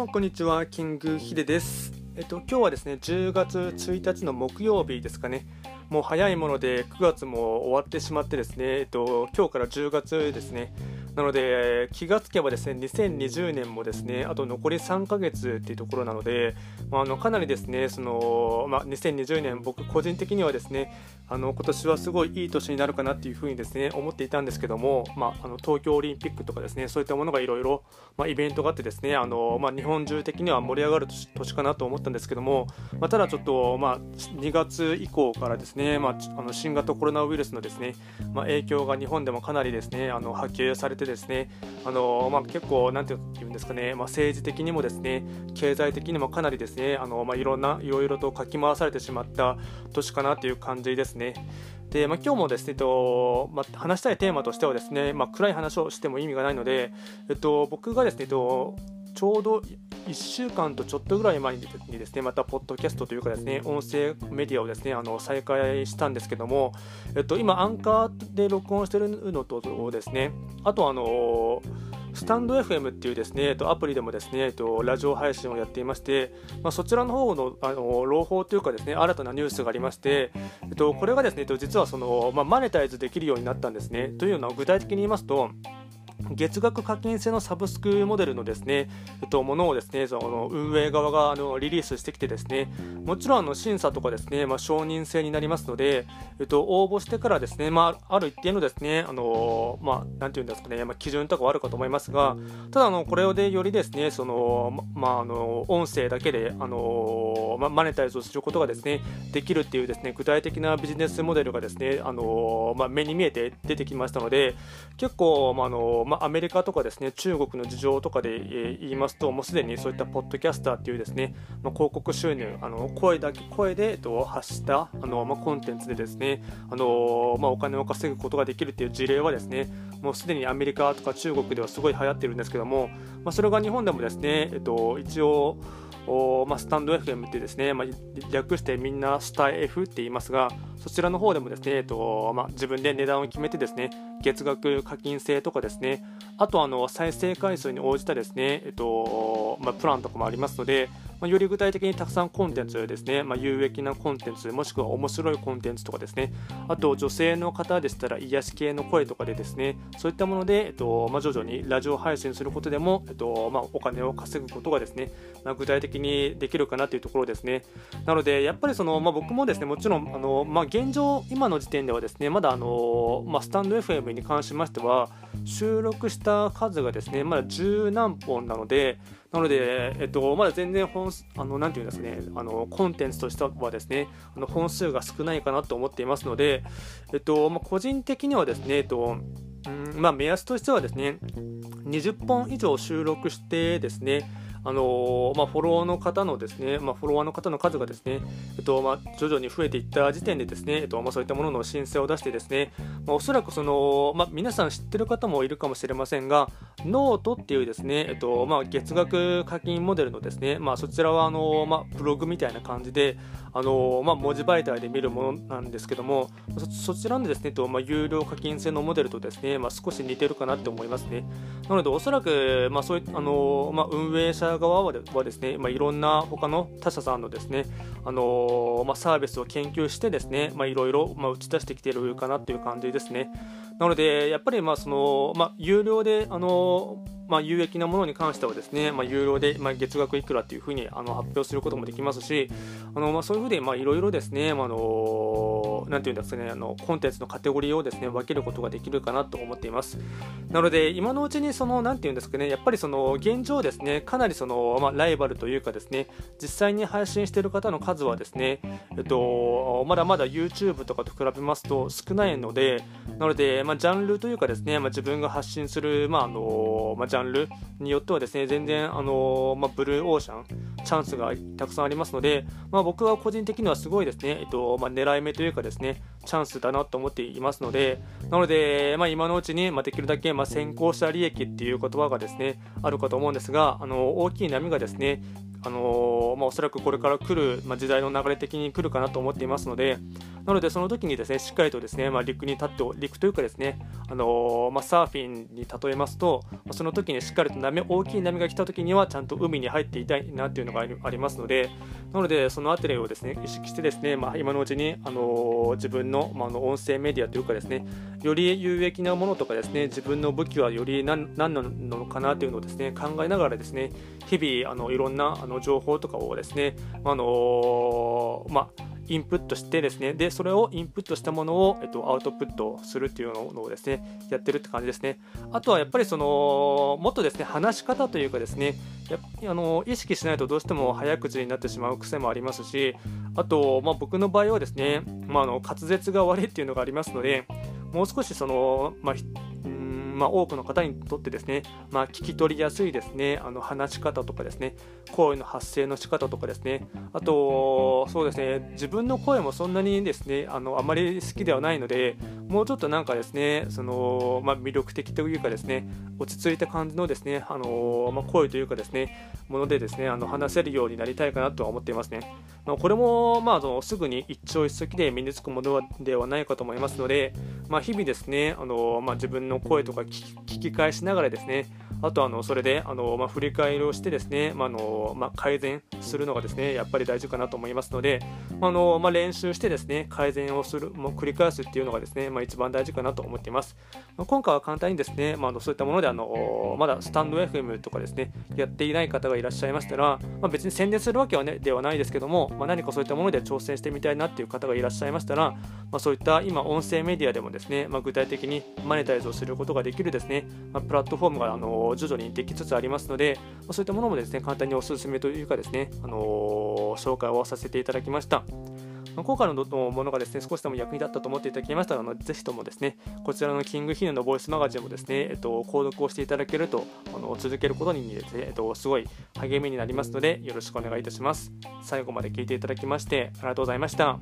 もこんにちは、キングヒデです。えっと今日はですね、10月1日の木曜日ですかね。もう早いもので9月も終わってしまってですね、えっと今日から10月ですね。なので気がつけばですね2020年もですねあと残り3ヶ月っていうところなので、まあ、あのかなりですねその、まあ、2020年僕個人的にはですねあの今年はすごいいい年になるかなっていうふうにですね思っていたんですけども、まあ、あの東京オリンピックとかですねそういったものがいろいろイベントがあってですねあの、まあ、日本中的には盛り上がる年かなと思ったんですけども、まあ、ただちょっと、まあ、2月以降からですね、まあ、あの新型コロナウイルスのですね、まあ、影響が日本でもかなりですねあの波及されてですねあの、まあ、結構なんていうんですかね、まあ、政治的にもですね経済的にもかなりですねあの、まあ、いろんないろいろとかき回されてしまった年かなという感じですね。でまあ、今日もですね、えっとまあ、話したいテーマとしてはですね、まあ、暗い話をしても意味がないので、えっと、僕がですね、えっと、ちょうど1週間とちょっとぐらい前にですねまたポッドキャストというかですね音声メディアをですねあの再開したんですけども、えっと、今アンカーで録音してるのとですねあとあのスタンド FM っていうですね、えっと、アプリでもですね、えっと、ラジオ配信をやっていまして、まあ、そちらの方のあの朗報というかですね、新たなニュースがありまして、えっと、これがですね、えっと、実はその、まあ、マネタイズできるようになったんですね。というのは具体的に言いますと、月額課金制のサブスクモデルのですね、えっと、ものをですね、その運営側があのリリースしてきてですね、もちろんあの審査とかですね、まあ、承認制になりますので、えっと、応募してからですね、まあ、ある一定のですね、あのまあ、なんていうんですかね、まあ、基準とかはあるかと思いますが、ただあの、これでよりですね、その、まあ、あの、音声だけで、あのまあ、マネタイズをすることがですね、できるっていうですね、具体的なビジネスモデルがですね、あのまあ、目に見えて出てきましたので、結構、まあ、あのまあ、アメリカとかですね中国の事情とかで、え言いますともうすでにそういったポッドキャスターっていうですね、まあ、広告収入あの声だけ声で、えっと、発したあの、まあ、コンテンツでですねあの、まあ、お金を稼ぐことができるっていう事例はですねもうすでにアメリカとか中国ではすごい流行ってるんですけども、まあ、それが日本でもですね、えっと、一応まあ、スタンド FM ってですね、まあ、略してみんなスタ F って言いますが、そちらの方でもですね、えっとまあ、自分で値段を決めてですね、月額課金制とかですね、あとあの再生回数に応じたですね、えっとまあ、プランとかもありますので、まあ、より具体的にたくさんコンテンツですね、まあ、有益なコンテンツ、もしくは面白いコンテンツとかですね、あと女性の方でしたら癒し系の声とかでですね、そういったもので、えっとまあ、徐々にラジオ配信することでも、えっとまあ、お金を稼ぐことがですね、まあ、具体的にできるかなというところですね。なので、やっぱりその、まあ、僕もですね、もちろん、あのまあ、現状、今の時点ではですね、まだあの、まあ、スタンド FM に関しましては、収録した数がですね、まだ十何本なので、なので、えっと、まだ全然本、あの、なんていうんですかね、あの、コンテンツとしてはですね、あの本数が少ないかなと思っていますので、えっと、まあ、個人的にはですね、えっと、うんまあ、目安としてはですね、20本以上収録してですね、あのまあ、フォローの方のですね、まあ、フォロワーの方の数がですね、えっとまあ、徐々に増えていった時点でですね、えっとまあ、そういったものの申請を出してですね、まあ、おそらくその、まあ、皆さん知ってる方もいるかもしれませんが、ノートっていうですね、えっとまあ、月額課金モデルのですね、まあ、そちらはあの、まあ、ブログみたいな感じで、あのまあ、文字媒体で見るものなんですけども、そちらのですね、とまあ、有料課金制のモデルとですね、まあ、少し似てるかなって思いますね。なので、おそらく、まあそういあのまあ、運営者側はですね、まあ、いろんな他の他社さんのですね、あのまあ、サービスを研究してですね、まあ、いろいろ、まあ、打ち出してきているかなっていう感じですね。なので、やっぱりまあその、まあ、有料で、あのまあ、有益なものに関してはですね、まあ、有料で、まあ、月額いくらっていうふうにあの発表することもできますし、あのまあ、そういうふうでいろいろですね、まあのなんていうんですかねあの、コンテンツのカテゴリーをですね分けることができるかなと思っています。なので、今のうちにその、なんていうんですかね、やっぱりその現状ですね、かなりその、まあ、ライバルというかですね、実際に配信している方の数はですね、えっと、まだまだ YouTube とかと比べますと少ないので、なので、まあ、ジャンルというかですね、まあ、自分が発信する、まああのまあ、ジャンルによってはですね、全然、あのまあ、ブルーオーシャン、チャンスがたくさんありますので、まあ、僕は個人的にはすごいですね、えっとまあ、狙い目というかですね、チャンスだなと思っていますので、なので、まあ、今のうちに、まあ、できるだけ、まあ、先行者利益っていう言葉がですね、あるかと思うんですが、あの大きい波がですね、あのまあ、おそらくこれから来る、まあ、時代の流れ的に来るかなと思っていますので、なのでその時にですねしっかりとですね、まあ、陸に立って陸というかですね、あのまあ、サーフィンに例えますと、まあ、その時にしっかりと波大きい波が来た時にはちゃんと海に入っていたいなっていうのがありますので、なのでそのあたりをですね意識してですね、まあ、今のうちに、あの自分の,、まあ、の音声メディアというかですねより有益なものとかですね自分の武器はより何何なのかなというのをですね考えながらですね日々あのいろんなあの情報とかをですね、あのまあインプットしてですね、で、それをインプットしたものを、えっと、アウトプットするっていうのをですね、やってるって感じですね。あとはやっぱりその、もっとですね、話し方というかですね、やあの意識しないとどうしても早口になってしまう癖もありますし、あと、まあ、僕の場合はですね、まあ、あの滑舌が悪いっていうのがありますので、もう少しその、まあ、まあ、多くの方にとってですね、まあ、聞き取りやすいですね、あの話し方とかですね、声の発声の仕方とかですね、あと、そうですね、自分の声もそんなにですね、あのあまり好きではないので、もうちょっとなんかですね、そのまあ、魅力的というかですね、落ち着いた感じのですね、あのまあ、声というかですね、ものでですね、あの話せるようになりたいかなとは思っていますね。まあ、これも、まあ、あのすぐに一朝一夕で身につくものではないかと思いますので、まあ、日々ですね、あのまあ、自分の声とか聞き返しながらですね、あとあのそれであの、まあ、振り返りをしてですね、まあのまあ、改善するのがですねやっぱり大事かなと思いますので、あのまあ、練習してですね改善をする、もう繰り返すっていうのがですね、まあ、一番大事かなと思っています。まあ、今回は簡単にですね、まあ、あのそういったものであのまだスタンド FM とかですねやっていない方がいらっしゃいましたら、まあ、別に宣伝するわけは、ね、ではないですけども、まあ、何かそういったもので挑戦してみたいなっていう方がいらっしゃいましたら、まあ、そういった今音声メディアでもですね、まあ、具体的にマネタイズをすることができるですね、まあ、プラットフォームがあの徐々にできつつありますので、ま、そういったものもですね簡単にお勧めというかですね、あのー、紹介をさせていただきました。まあ、今回のものがですね少しでも役に立ったと思っていただけましたら、あのぜひともですねこちらのキングヒルのボイスマガジンもですね、えっと、購読をしていただけるとあの続けることにですね、えっと、すごい励みになりますのでよろしくお願いいたします。最後まで聞いていただきましてありがとうございました。